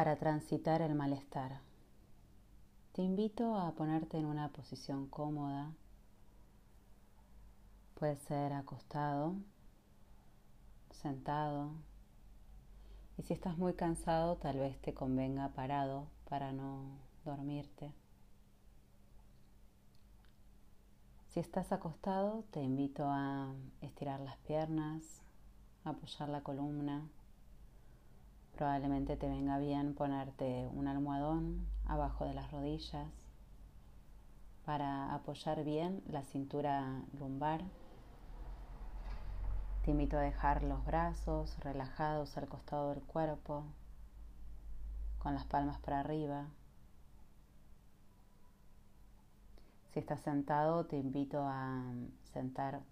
Para transitar el malestar. Te invito a ponerte en una posición cómoda. Puede ser acostado, sentado. Y si estás muy cansado, tal vez te convenga parado para no dormirte. Si estás acostado, te invito a estirar las piernas, apoyar la columna Probablemente te venga bien ponerte un almohadón abajo de las rodillas para apoyar bien la cintura lumbar. Te invito a dejar los brazos relajados al costado del cuerpo, con las palmas para arriba. Si estás sentado, te invito a sentarte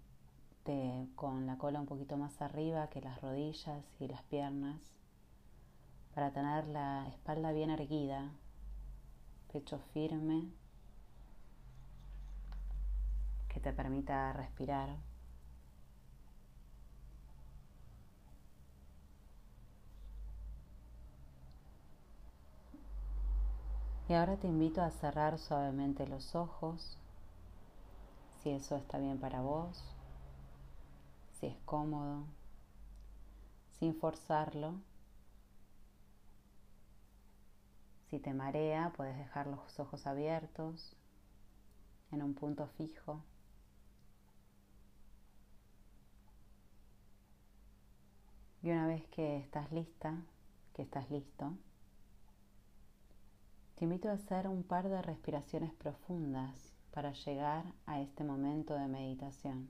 con la cola un poquito más arriba que las rodillas y las piernas para tener la espalda bien erguida, pecho firme, que te permita respirar. Y ahora te invito a cerrar suavemente los ojos, si eso está bien para vos, si es cómodo, sin forzarlo. Si te marea, puedes dejar los ojos abiertos en un punto fijo. Y una vez que estás lista, que estás listo, te invito a hacer un par de respiraciones profundas para llegar a este momento de meditación.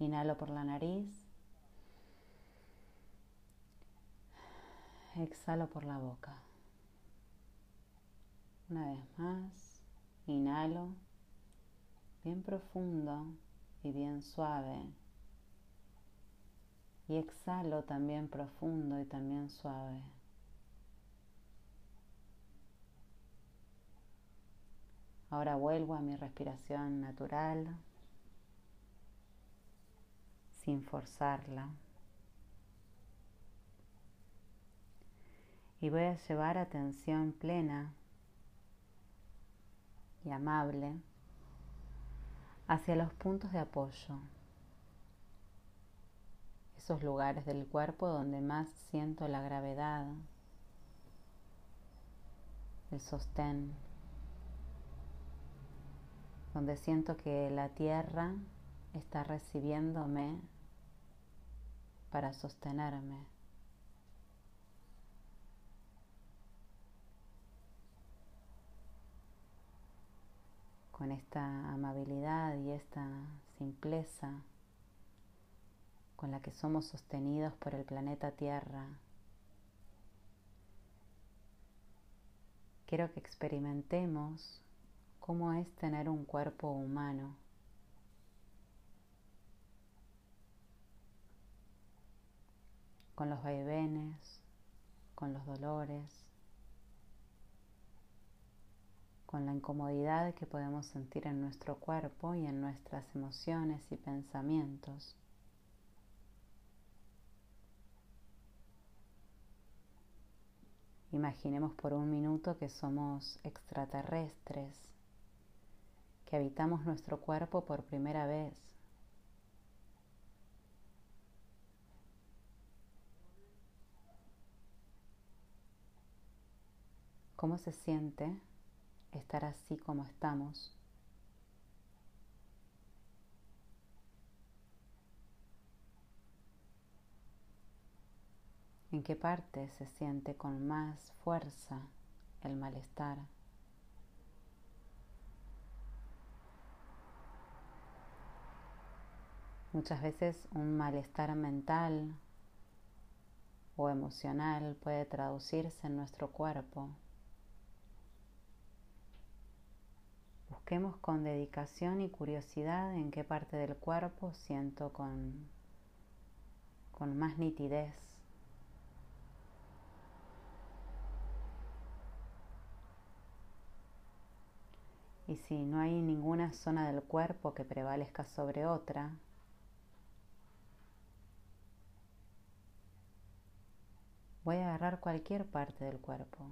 Inhalo por la nariz exhalo por la boca. Una vez más, inhalo bien profundo y bien suave. Y exhalo también profundo y también suave. Ahora vuelvo a mi respiración natural sin forzarla. Y voy a llevar atención plena y amable hacia los puntos de apoyo, esos lugares del cuerpo donde más siento la gravedad, el sostén, donde siento que la tierra está recibiéndome para sostenerme. Con esta amabilidad y esta simpleza con la que somos sostenidos por el planeta Tierra. Quiero que experimentemos cómo es tener un cuerpo humano. con los vaivenes, con los dolores, con la incomodidad que podemos sentir en nuestro cuerpo y en nuestras emociones y pensamientos. Imaginemos por un minuto que somos extraterrestres, que habitamos nuestro cuerpo por primera vez. ¿Cómo se siente estar así como estamos. ¿En qué parte se siente con más fuerza el malestar? Muchas veces un malestar mental o emocional puede traducirse en nuestro cuerpo Busquemos con dedicación y curiosidad en qué parte del cuerpo siento con, con más nitidez. Y si no hay ninguna zona del cuerpo que prevalezca sobre otra, voy a agarrar cualquier parte del cuerpo.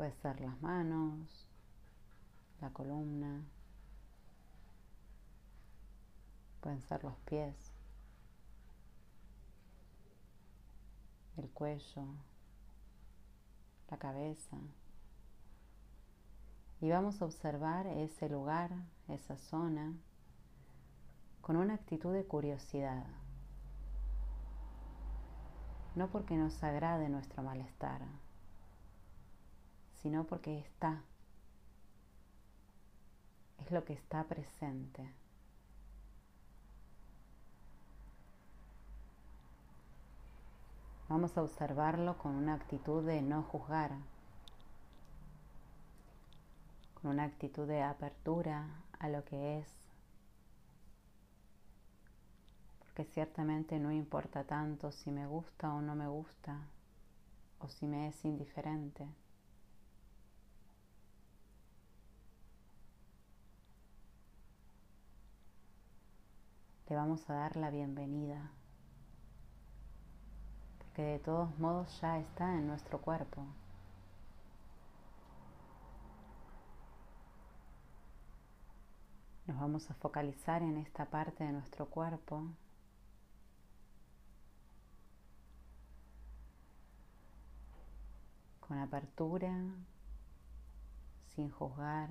Puede ser las manos, la columna, pueden ser los pies, el cuello, la cabeza. Y vamos a observar ese lugar, esa zona, con una actitud de curiosidad. No porque nos agrade nuestro malestar, sino porque está. Es lo que está presente. Vamos a observarlo con una actitud de no juzgar, con una actitud de apertura a lo que es, porque ciertamente no importa tanto si me gusta o no me gusta, o si me es indiferente. Le vamos a dar la bienvenida, porque de todos modos ya está en nuestro cuerpo. Nos vamos a focalizar en esta parte de nuestro cuerpo. Con apertura, sin juzgar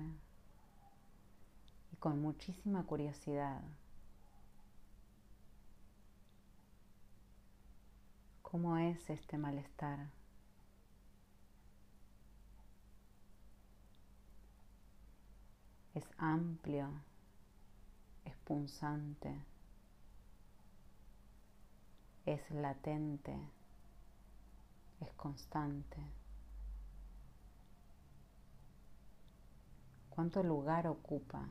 y con muchísima curiosidad. ¿Cómo es este malestar? Es amplio, es punzante, es latente, es constante. ¿Cuánto lugar ocupa?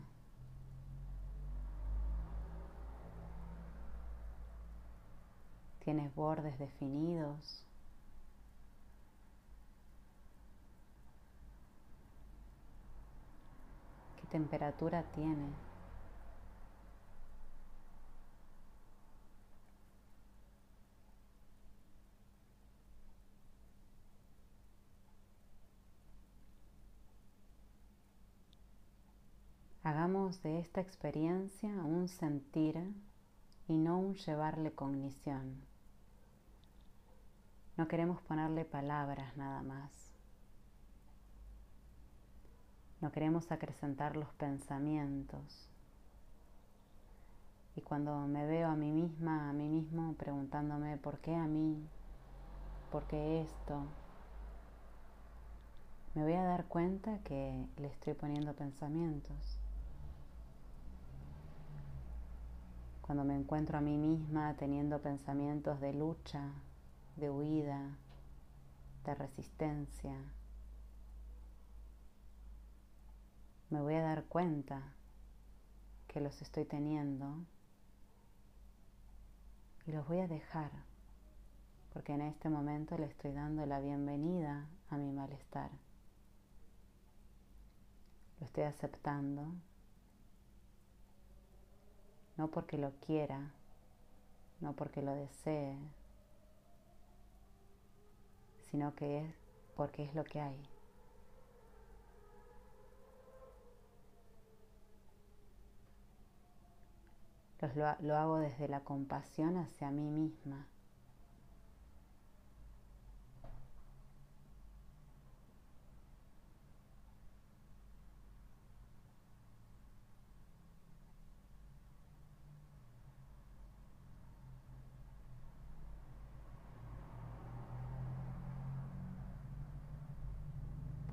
Tienes bordes definidos. ¿Qué temperatura tiene? Hagamos de esta experiencia un sentir y no un llevarle cognición. No queremos ponerle palabras nada más. No queremos acrecentar los pensamientos. Y cuando me veo a mí misma, a mí mismo, preguntándome por qué a mí, por qué esto, me voy a dar cuenta que le estoy poniendo pensamientos. Cuando me encuentro a mí misma teniendo pensamientos de lucha, de huida, de resistencia. Me voy a dar cuenta que los estoy teniendo y los voy a dejar porque en este momento le estoy dando la bienvenida a mi malestar. Lo estoy aceptando, no porque lo quiera, no porque lo desee, sino que es porque es lo que hay. Lo, lo hago desde la compasión hacia mí misma.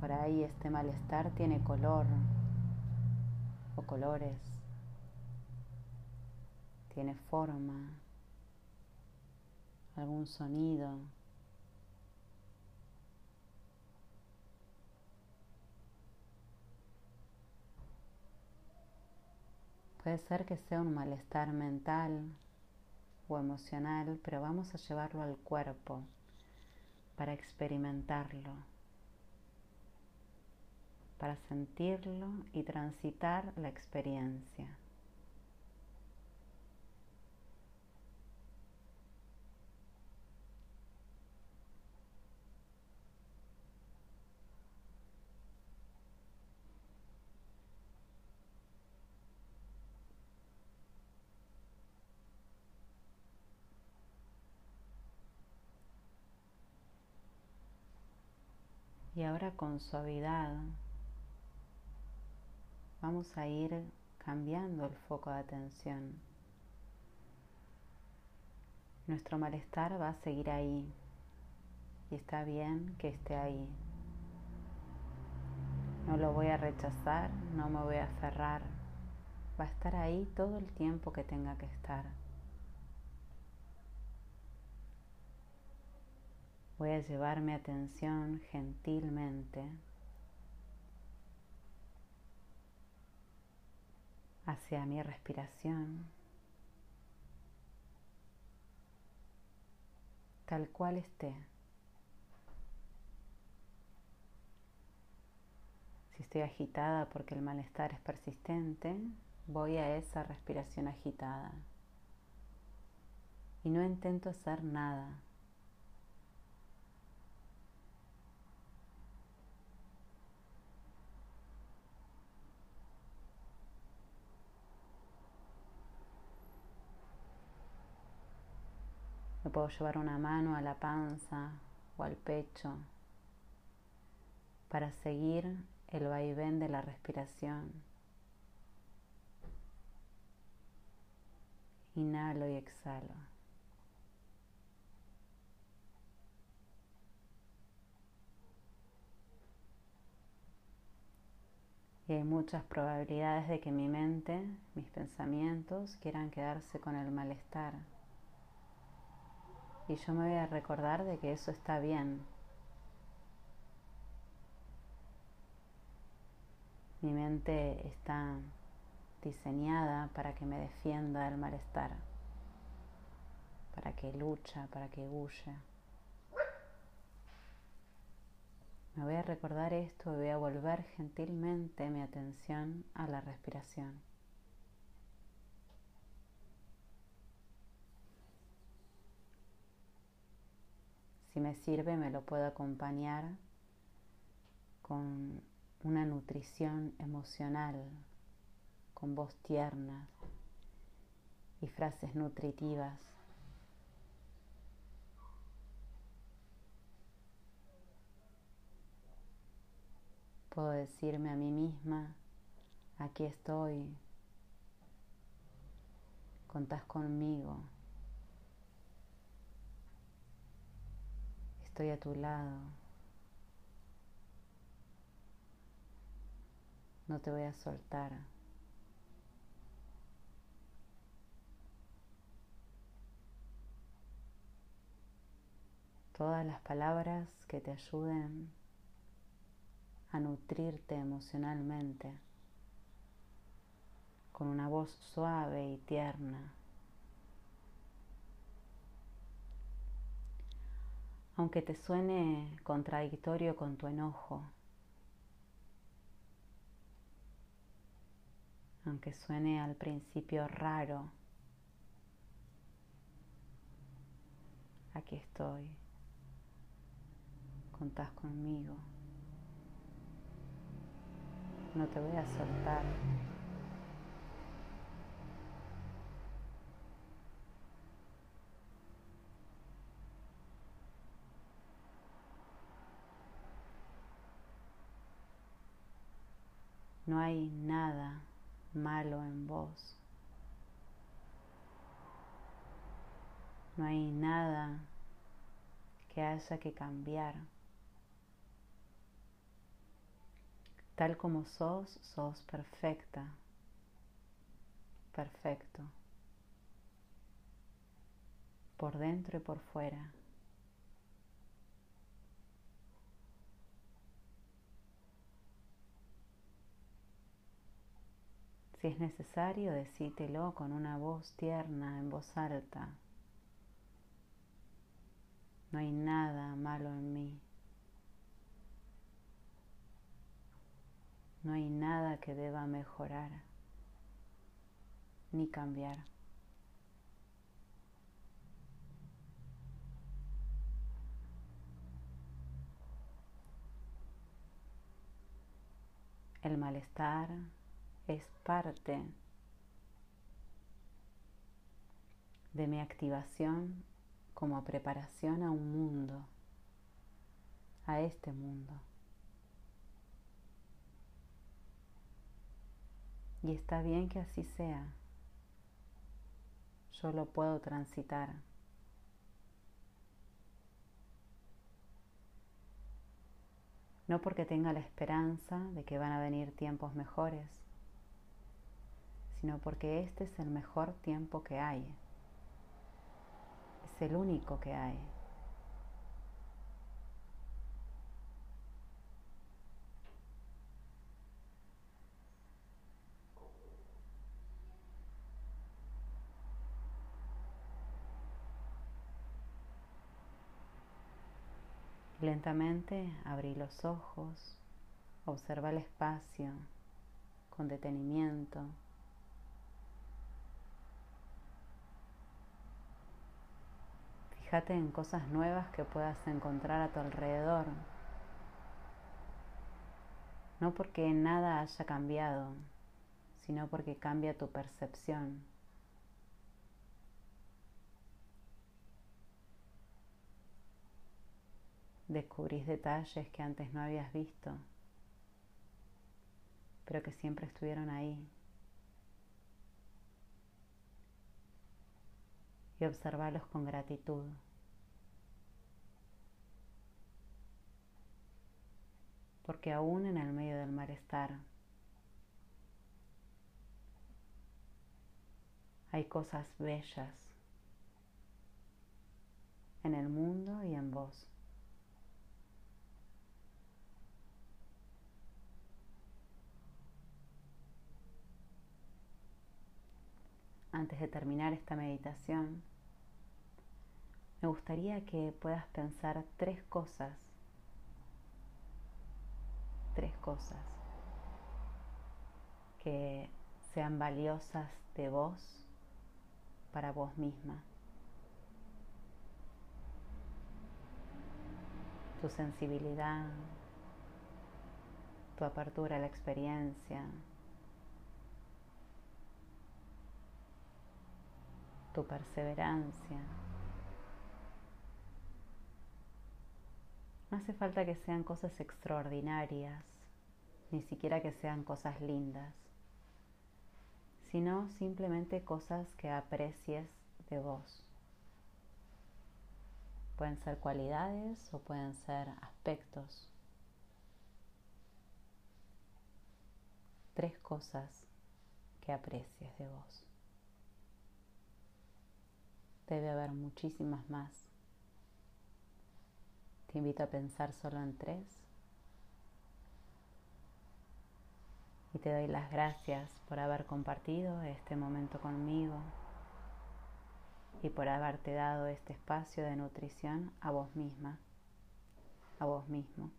Por ahí este malestar tiene color o colores, tiene forma, algún sonido. Puede ser que sea un malestar mental o emocional, pero vamos a llevarlo al cuerpo para experimentarlo para sentirlo y transitar la experiencia. Y ahora con suavidad vamos a ir cambiando el foco de atención. Nuestro malestar va a seguir ahí y está bien que esté ahí. No lo voy a rechazar, no me voy a aferrar. Va a estar ahí todo el tiempo que tenga que estar. Voy a llevar mi atención gentilmente hacia mi respiración, tal cual esté. Si estoy agitada porque el malestar es persistente, voy a esa respiración agitada y no intento hacer nada. Me puedo llevar una mano a la panza o al pecho para seguir el vaivén de la respiración. Inhalo y exhalo. Y hay muchas probabilidades de que mi mente, mis pensamientos quieran quedarse con el malestar. Y yo me voy a recordar de que eso está bien, Mi mente está diseñada para que me defienda del malestar, para que lucha, para que huya. Me voy a recordar esto y voy a volver gentilmente mi atención a la respiración. Si me sirve, me lo puedo acompañar con una nutrición emocional con voz tierna y frases nutritivas. Puedo decirme a mí misma, aquí estoy, contás conmigo, estoy a tu lado. no te voy a soltar. Todas las palabras que te ayuden a nutrirte emocionalmente con una voz suave y tierna. Aunque te suene contradictorio con tu enojo, aunque suene al principio raro, aquí estoy, contás conmigo, no te voy a soltar. No hay nada malo en vos. No hay nada que haya que cambiar. Tal como sos, sos perfecta, perfecto, por dentro y por fuera. Si es necesario, decítelo con una voz tierna, en voz alta. No hay nada malo en mí. No hay nada que deba mejorar ni cambiar. El malestar, es parte de mi activación como preparación a un mundo, a este mundo. Y está bien que así sea. Yo lo puedo transitar. No porque tenga la esperanza de que van a venir tiempos mejores, sino porque este es el mejor tiempo que hay. Es el único que hay. Lentamente abrí los ojos, observa el espacio con detenimiento. Fíjate en cosas nuevas que puedas encontrar a tu alrededor. No porque nada haya cambiado, sino porque cambia tu percepción. Descubrís detalles que antes no habías visto, pero que siempre estuvieron ahí. Y observarlos con gratitud. Porque aún en el medio del malestar hay cosas bellas en el mundo y en vos. Antes de terminar esta meditación, me gustaría que puedas pensar tres cosas, tres cosas que sean valiosas de vos para vos misma. Tu sensibilidad, tu apertura a la experiencia, tu perseverancia. No hace falta que sean cosas extraordinarias, ni siquiera que sean cosas lindas, sino simplemente cosas que aprecies de vos. Pueden ser cualidades o pueden ser aspectos. Tres cosas que aprecies de vos. Debe haber muchísimas más. Te invito a pensar solo en tres. Y te doy las gracias por haber compartido este momento conmigo y por haberte dado este espacio de nutrición a vos misma, a vos mismo.